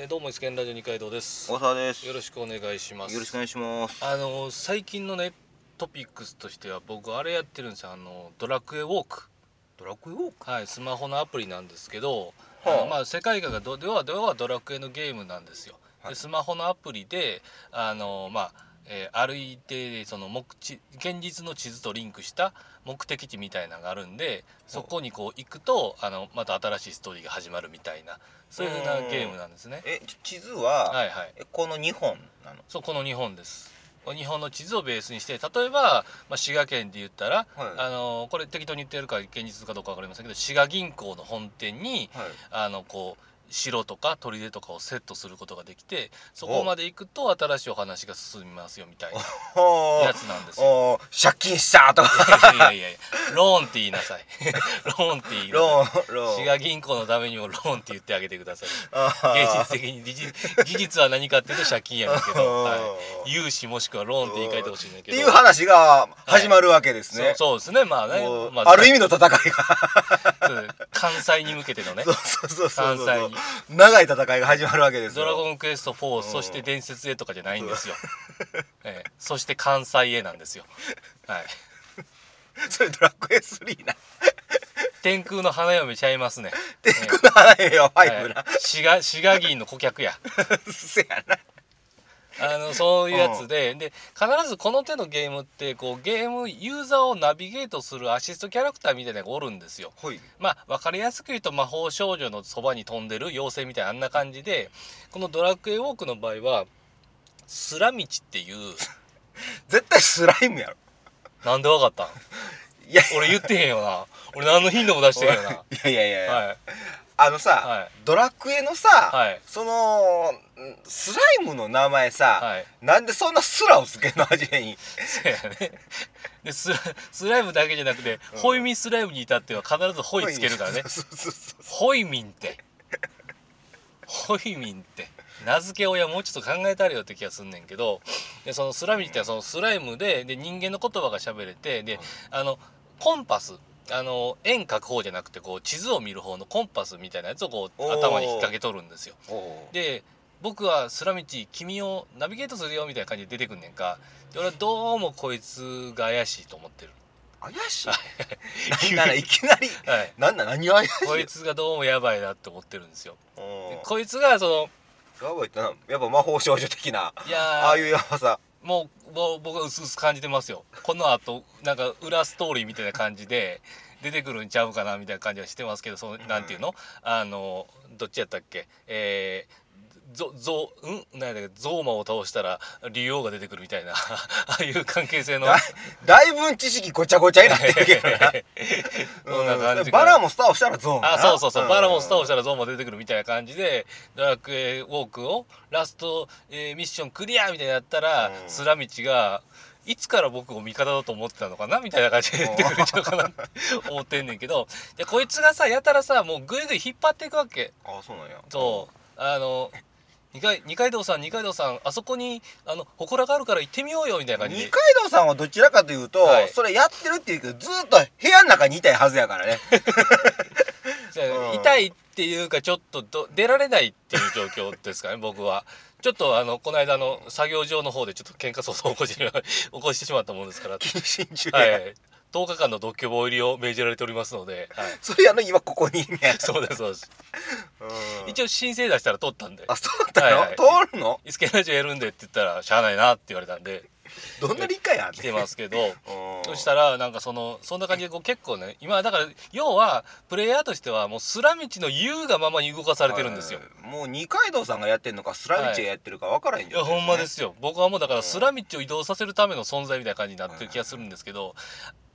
えどうもイスケンラジオ二階堂です。大沢です。よろしくお願いします。よろしくお願いします。あの最近のねトピックスとしては僕あれやってるんですよ。あのドラクエウォーク。ドラクエウォーク？はいスマホのアプリなんですけど、はあ。まあ世界観がど要は要はドラクエのゲームなんですよ、はい。でスマホのアプリであのまあえー歩いてその目地現実の地図とリンクした目的地みたいなのがあるんでそこにこう行くとあのまた新しいストーリーが始まるみたいなそういうふうなゲームなんですね。え地図は、はいはい。えこの2本なの？そうこの日本です。日本の地図をベースにして例えば、まあ、滋賀県で言ったら、はい。あのこれ適当に言ってるか現実かどうか分かりませんけど滋賀銀行の本店にはい。あのこう城とか砦とかをセットすることができてそこまで行くと新しいお話が進みますよみたいなほやつなんですよ。お借金したとか。いやいやいや ローンって言いなさい。ローンって言いなロさい。ーンローン。滋賀銀行のためにもローンって言ってあげてください。現実的に事実事実は何かっていうと借金やねんけど、あはーい、融資もしくはローンって言い換えてほしいねんっけど。ていう話が始まるわけですね、そうそうですね。まあね。まある意味の戦いが関西に向けてのね。そうそうそうそう。関西に。長い戦いが始まるわけですドよラゴンクエスト4、そして伝説へとかじゃないんですよ、ええ、そして関西へなんですよ。はい。それドラクエ3な。天空の花嫁ちゃいますね。天空の花嫁は5な、はい滋賀滋賀銀の顧客や。せやなあのそういうやつで、で必ずこの手のゲームってこうゲームユーザーをナビゲートするアシストキャラクターみたいなのがおるんですよ。ほい。まあ分かりやすく言うと魔法少女のそばに飛んでる妖精みたいなあんな感じでこのドラクエウォークの場合はスラ道っていう絶対スライムやろ。なんでわかったん？いや。俺言ってへんよな。俺何のヒントも出してへんよな。いやいやいやいや、はいあのさ、はい。ドラクエのさ、はい。そのんスライムの名前さ、はい。なんでそんなスラをつけんの初めに。そうやね。でスラスライムだけじゃなくて、ホイミスライムに至っては必ずホイつけるからね。そうそうそうホイミンって。ホイミンって。名付け親もうちょっと考えたれよって気がすんねんけど。でそのスラミってのはそのスライムでで人間の言葉が喋れてであのコンパスあの円描く方じゃなくてこう地図を見る方のコンパスみたいなやつをこう頭に引っ掛けとるんですよ。で僕はスラミチ君をナビゲートするよみたいな感じで出てくんねんか。で俺はどうもこいつが怪しいと思ってる。怪しい？なんならいきなり。はい。なんだ何が怪しい？こいつがどうもやばいなって思ってるんですよ。こいつがそのやばいってなやっぱ魔法少女的な。いやー。ああいうやばさもう僕は薄々感じてますよ。このあとなんか裏ストーリーみたいな感じで出てくるんちゃうかなみたいな感じはしてますけどそのなんていうの？あのどっちやったっけ？えー、ゾゾうん何だっけ？ゾーマを倒したら竜王が出てくるみたいな。ああいう関係性の。だだいぶ知識ごちゃごちゃになってるけどな。そんな感じバラもスターをしたらゾーンあそうそうそう、バラモンスターをしたららゾーンも出てくるみたいな感じでドラクエウォークをラスト、えーミッションクリアみたいになったら、うん。スラミチがいつから僕を味方だと思ってたのかな？みたいな感じで出てくるんちゃうかなって 思ってんねんけどでこいつがさやたらさもうグイグイ引っ張っていくわけ。あそうなんや。そう。あの二階二階堂さん二階堂さんあそこにあの祠があるから行ってみようよみたいな感じで。二階堂さんはどちらかというと、はい。それやってるっていうけどずーっと部屋の中にいたいはずやからね。じゃあうん。痛いっていうかちょっとど出られないっていう状況ですかね 僕は。ちょっとあのこの間の作業場の方でちょっと喧嘩騒動を起こして起こしてしまったものですから。謹慎中はや、い10日間の独居房入りを命じられておりますので、はい、それやの今ここにねや。そうですそうです。うん。一応申請出したら通ったんで。あそうだよ、はいはい。通るの「イスケラジオやるんで」って言ったら「しゃあないな」って言われたんで。どんな理解やん。来てますけど。うん。そしたらなんかそのそんな感じでこう結構ね今だから要はプレイヤーとしてはもうスラ道の言うがままに動かされてるんですよ。はい。もう二階堂さんがやってんのかスラミチがやってるか分からへんい。やほんまですすよ。僕はもうだからスラ道を移動させるための存在みたいな感じになってる気がするんですけど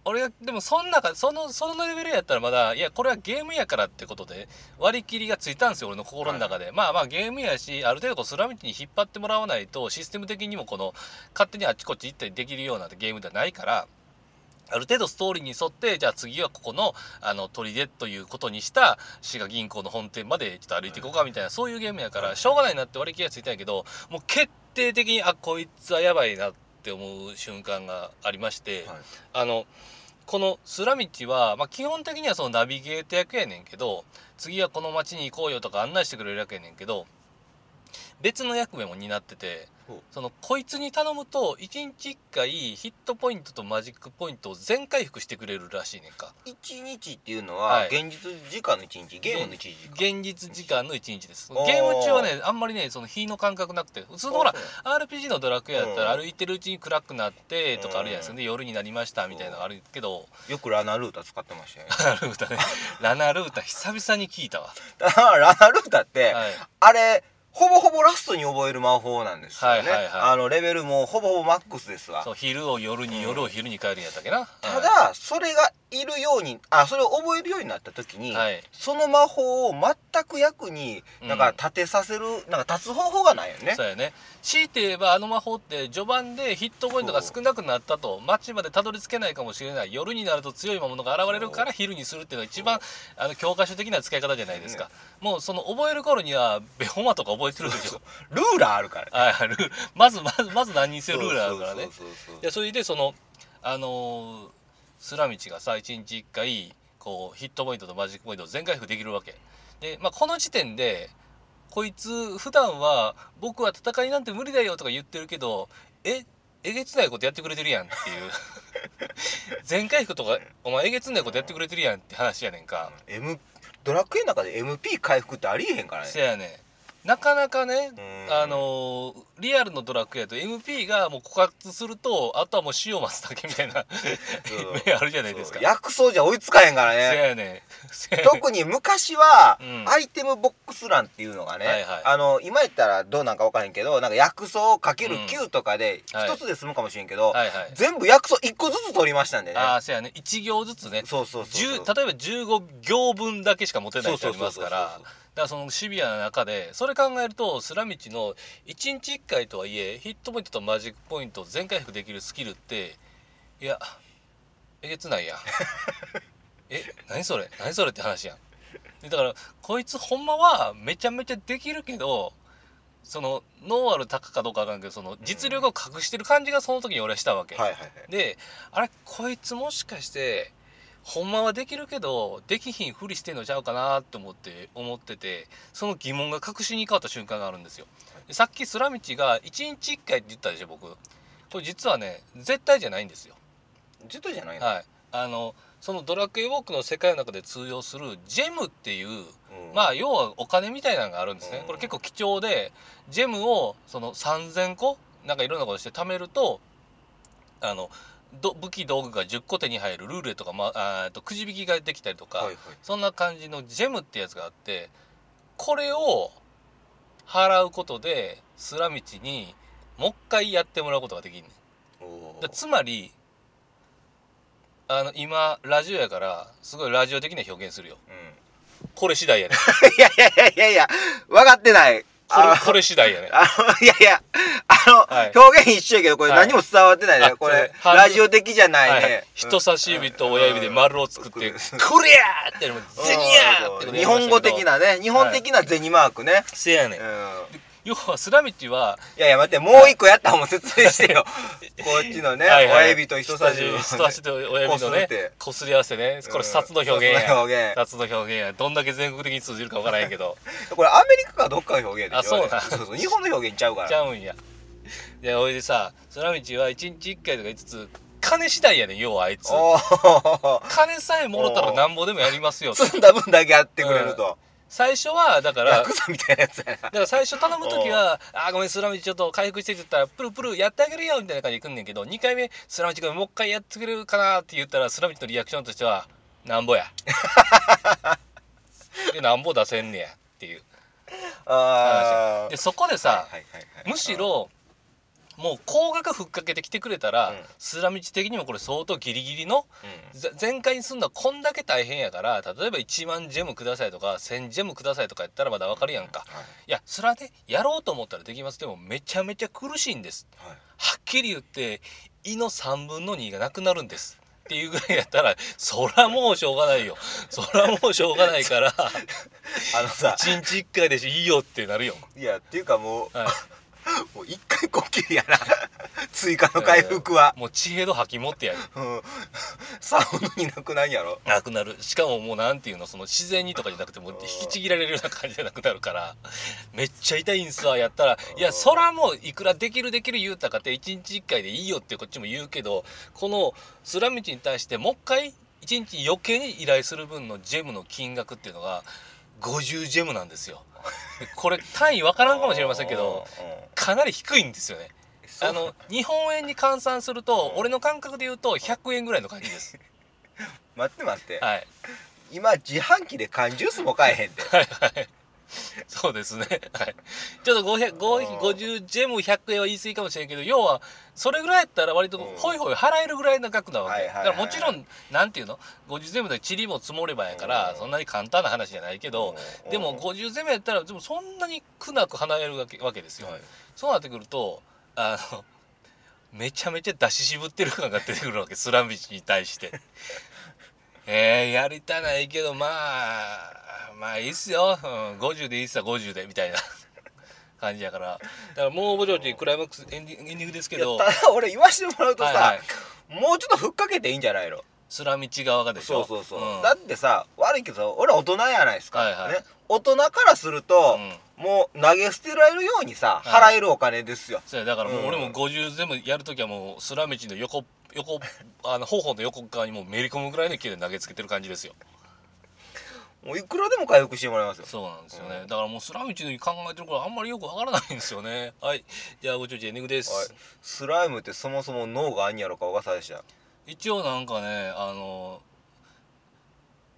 俺がでもそん中そのそのレベルやったらまだいやこれはゲームやからってことで割り切りがついたんですよ俺の心の中で、まあまあゲームやしある程度こうスラ道に引っ張ってもらわないとシステム的にもこの勝手にあっちこっち行ったりできるようなゲームではないからある程度ストーリーに沿ってじゃあ次はここのあの砦ということにした滋賀銀行の本店までちょっと歩いていこうかみたいなそういうゲームやからしょうがないなって割り切りがついたんやけどもう決定的にあこいつはやばいなって思う瞬間がありまして、はい。あのこのスラ道は、まあ、基本的にはそのナビゲート役やねんけど次はこの町に行こうよとか案内してくれる役やねんけど別の役目も担っててそのこいつに頼むと1日1回ヒットポイントとマジックポイントを全回復してくれるらしいねんか。一日っていうのははい。現実時間の一日？ゲームの一日か現実時間の1日です。ゲーム中はねあんまりねその日の感覚なくて普通のほら RPG のドラクエやったらうん。歩いてるうちに暗くなってとかあるじゃないですか、で夜になりましたみたいなのあるけど。よくラナルータ使ってましたよね。ラナルータね。ラナルータ久々に聞いたわ、ラナルータって、はい、あれほぼほぼラストに覚える魔法なんですよね、はいはいはい。あのレベルもほぼほぼマックスですわ。そう昼を夜に、うん。夜を昼に帰るんやったっけな？ただ、それがいるようにあそれを覚えるようになった時に、はい、はいその魔法を全く役になんか立てさせる、なんか立つ方法がないよね。そうやね。強いて言えばあの魔法って序盤でヒットポイントが少なくなったと街までたどり着けないかもしれない。夜になると強い魔物が現れるから昼にするっていうのが一番あの教科書的な使い方じゃないですか、もうその覚える頃にはベホマとか覚えてるでしょ。ルーラーあるからね。はいまずまずまず何人せよルールあるからね。そうそれでそのあのースラ道がさ1日1回こうヒットポイントとマジックポイントを全回復できるわけ。で、まあ、この時点でこいつ普段は僕は戦いなんて無理だよとか言ってるけどええげつないことやってくれてるやんっていう。全回復とかお前えげつないことやってくれてるやんって話やねんか、M ドラクエの中で MP 回復ってありえへんからね。せやねなかなかねうん。あのーリアルのドラクエやと MP がもう枯渇するとあとはもう塩待つだけみたいな 目あるじゃないですか。薬草じゃ追いつかへんからせねやねん。せやねん。特に昔は、うん。アイテムボックス欄っていうのがね、はいはい。あの今やったらどうなんか分からへんけどなんか薬草かけるうん。9とかではい。一つで済むかもしれんけど、はいはい。全部薬草1個ずつ取りましたんでね。ああせやね。1行ずつね。そうそうそうそう。10例えば15行分だけしか持てないってありますから。だそうそうそうそうからそのシビアな中でそれ考えるとスラ道の1日1回とはいえヒットポイントとマジックポイントを全回復できるスキルっていやえげつないやん。え何それ？何それって話やん。でだからこいつほんまはめちゃめちゃできるけどそのノーアル高かどうかわかんないけどその実力を隠してる感じがその時に俺はしたわけ、はいはいはい。であれこいつもしかしてほんまはできるけどできひんふりしてんのちゃうかなって思って思っててその疑問が確信に変わった瞬間があるんですよ。でさっきスラ道が1日1回って言ったでしょ僕。これ実はね絶対じゃないんですよ。絶対じゃないの、はい。あのそのドラクエウォークの世界の中で通用するジェムっていううん。まあ要はお金みたいなのがあるんですね。うん。これ結構貴重でジェムをその3,000個なんかいろんなことして貯めるとあのど武器道具が10個手に入るルーレとか、まあ、あーとくじ引きができたりとか、はいはい。そんな感じのジェムってやつがあってこれを払うことでスラ道にもう一回やってもらうことができるねん。つまりあの今ラジオやからすごいラジオ的な表現するよ。うん。これ次第やね いやいやいやいやいや分かってないこれこれ次第やね。あのいやいやあの、はい。表現一緒やけどこれはい。何も伝わってないね、あこれラジオ的じゃないね、はい、人差し指と親指で丸を作って「うん。こりゃー!」ってやるうんゼニヤーって日本語的なね。日本的な銭マークね、せやねん。うん要はスラミチはいやいや待ってもう一個やった方も説明してよ。こっちのね、はいはい。親指と人差し指人差し指と親指のねこすり合わせてね。これ札の表現うん札のや表現。札の表現や。どんだけ全国的に通じるかわからへんけど。これアメリカかどっかの表現でしょあそうなんそうそう日本の表現ちゃうから。ちゃうんや。でおいでさスラミチは1日1回とか言いつつ金次第やねん要はあいつ。金さえもろたらなんぼでもやりますよ。積んだ分だけやってくれると、最初はだからヤクザみたいなやつやな。だから最初頼む時は「あーごめんスラミチちょっと回復して」って言ったら「プルプルやってあげるよ」みたいな感じで来んねんけど2回目「スラミチ君もう一回やってくれるかな」って言ったらスラミチのリアクションとしては「なんぼや」でなんぼ出せんねやっていう。あー。でそこでさはいはいはいはい。むしろもう高額ふっかけてきてくれたら、うん。スラミチ的にもこれ相当ギリギリのうん。ぜ全開にすんのはこんだけ大変やから例えば1万ジェムくださいとか1000ジェムくださいとかやったらまだわかるやんか、はいい。やそれはねやろうと思ったらできます。でもめちゃめちゃ苦しいんです。はい。はっきり言って胃の3分の2がなくなるんです。っていうぐらいやったら そらもうしょうがないよ。そらもうしょうがないから あのさ。1日1回でしいいよってなるよ、いやっていうかもうはい、もう一回こっきりやな。追加の回復は、もう地平度吐き持ってやる。うん、サウンドになくないんやろ。なくなる。しかももうなんていうのその自然にとかじゃなくてもう引きちぎられるような感じじゃなくなるからめっちゃ痛いんすわやったら。いやそらもういくらできるできる言うたかって1日1回でいいよってこっちも言うけどこのスラミチに対してもう一回1日余計に依頼する分のジェムの金額っていうのが50ジェムなんですよ。で これ単位わからんかもしれませんけどかなり低いんですよね。あの日本円に換算すると俺の感覚で言うと100円ぐらいの感じです。待って待って、はい。今自販機で缶ジュースも買えへんで。はいはい。そうですね。はい。ちょっと500 5 50ジェム100円は言い過ぎかもしれんけど、要は、それぐらいやったら割とうんホイホイ払えるぐらいの額なわけ。だからもちろん、なんていうの ?50 ゼムで塵も積もればやからう、んそんなに簡単な話じゃないけど、うんでも50ゼムやったら、でもそんなに苦なく払えるわけわけですよ。はいそうなってくると、あの、めちゃめちゃ出し渋ってる感が出てくるわけ、スラミチに対して。えー、やりたないけど、まあ、まあいいっすよ。うん、50でいいっすわ、50で、みたいな。感じやから。だからもうぼちぼちクライマックスエンディエングですけど、ただ俺言わしてもらうとさ、はいはい、もうちょっとふっかけていいんじゃないの？スラミチ側がでしょ。そうそうそう、ん。だってさ悪いけど俺大人やないですか、はいはい。ね、大人からすると、うん。もう投げ捨てられるようにさ、はい。払えるお金ですよ。そうやだからもううん。俺も50全部やるときはもうスラミチの横横あの頬の横側にもうめり込むぐらいの勢いで投げつけてる感じですよもういくらでも回復してもらいますよ。そうなんですよね、うんだからもうスラミチの考えてることあんまりよくわからないんですよね。はい。じゃあごちょちエンディングです、はい。スライムってそもそも脳があんやろか小笠でした。一応なんかねあの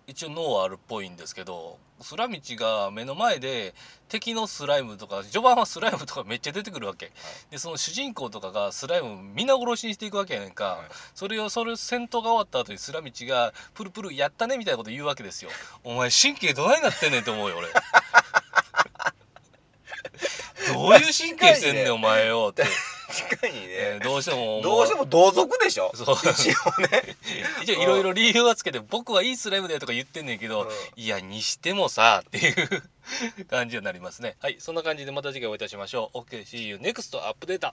一応脳はあるっぽいんですけどスラミチが目の前で敵のスライムとか序盤はスライムとかめっちゃ出てくるわけ、でその主人公とかがスライム皆殺しにしていくわけやねんか、はい。それをそれ戦闘が終わった後にスラミチが「プルプルやったね」みたいなこと言うわけですよ。お前神経どないなってんねんって思うよ俺。どういう神経してんねんお前よって、確かにね、えーどうしてもどうしても同族でしょ？そう。一応ね。一応いろいろ理由はつけて僕はいいスライムだよとか言ってんねんけど、うん。いやにしてもさっていう感じになりますね。はいそんな感じでまた次回お会いいたしましょう。OK see you next アップデート